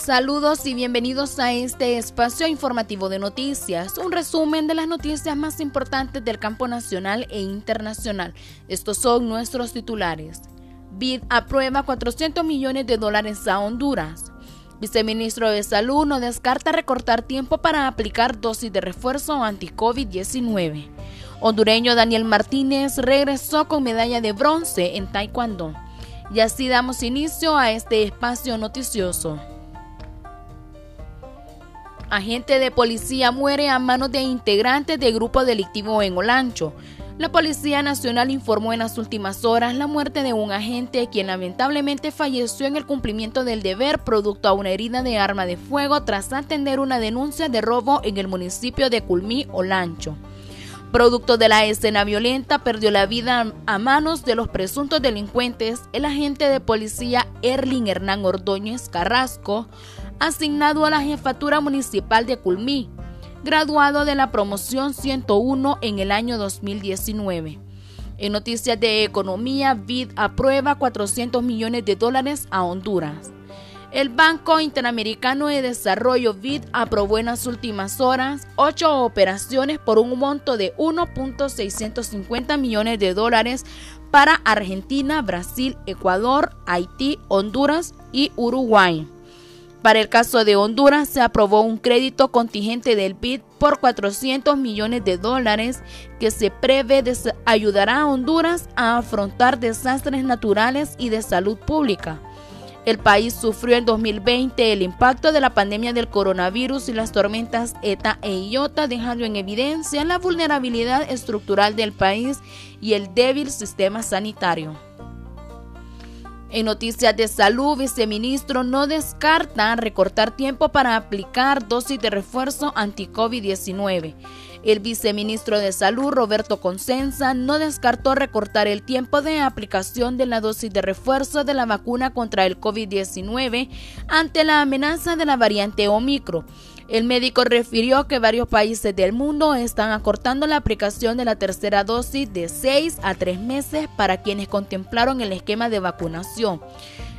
Saludos y bienvenidos a este espacio informativo de noticias, un resumen de las noticias más importantes del campo nacional e internacional. Estos son nuestros titulares. BID aprueba 400 millones de dólares a Honduras. Viceministro de Salud no descarta recortar tiempo para aplicar dosis de refuerzo anti-COVID-19. Hondureño Daniel Martínez regresó con medalla de bronce en Taekwondo. Y así damos inicio a este espacio noticioso. Agente de policía muere a manos de integrantes de grupo delictivo en Olancho. La Policía Nacional informó en las últimas horas la muerte de un agente quien lamentablemente falleció en el cumplimiento del deber producto a una herida de arma de fuego tras atender una denuncia de robo en el municipio de Culmí, Olancho. Producto de la escena violenta, perdió la vida a manos de los presuntos delincuentes el agente de policía Erling Hernán Ordóñez Carrasco, asignado a la jefatura municipal de Culmí, graduado de la promoción 101 en el año 2019. En noticias de economía, BID aprueba 400 millones de dólares a Honduras. El Banco Interamericano de Desarrollo BID aprobó en las últimas horas ocho operaciones por un monto de 1.650 millones de dólares para Argentina, Brasil, Ecuador, Haití, Honduras y Uruguay. Para el caso de Honduras se aprobó un crédito contingente del BID por 400 millones de dólares que se prevé ayudará a Honduras a afrontar desastres naturales y de salud pública. El país sufrió en 2020 el impacto de la pandemia del coronavirus y las tormentas ETA e IOTA, dejando en evidencia la vulnerabilidad estructural del país y el débil sistema sanitario. En noticias de salud, viceministro no descarta recortar tiempo para aplicar dosis de refuerzo anti-COVID-19. El viceministro de Salud, Roberto Consenza, no descartó recortar el tiempo de aplicación de la dosis de refuerzo de la vacuna contra el COVID-19 ante la amenaza de la variante Omicron. El médico refirió que varios países del mundo están acortando la aplicación de la tercera dosis de 6 a 3 meses para quienes contemplaron el esquema de vacunación.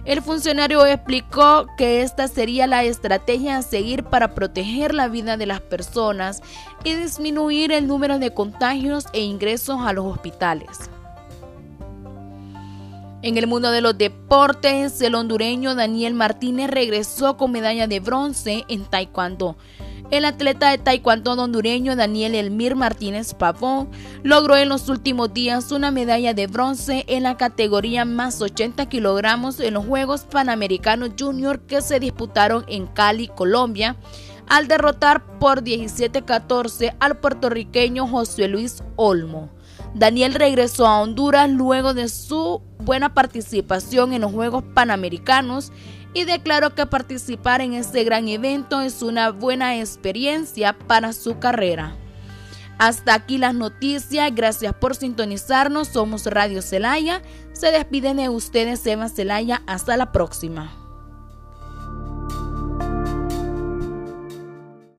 El funcionario explicó que esta sería la estrategia a seguir para proteger la vida de las personas y disminuir el número de contagios e ingresos a los hospitales. En el mundo de los deportes, el hondureño Daniel Martínez regresó con medalla de bronce en Taekwondo. El atleta de taekwondo hondureño Daniel Elmir Martínez Pavón logró en los últimos días una medalla de bronce en la categoría más 80 kilogramos en los Juegos Panamericanos Junior que se disputaron en Cali, Colombia, al derrotar por 17-14 al puertorriqueño José Luis Olmo. Daniel regresó a Honduras luego de su buena participación en los Juegos Panamericanos y declaró que participar en este gran evento es una buena experiencia para su carrera. Hasta aquí las noticias, gracias por sintonizarnos, somos Radio Celaya, se despiden de ustedes Eva Celaya, hasta la próxima.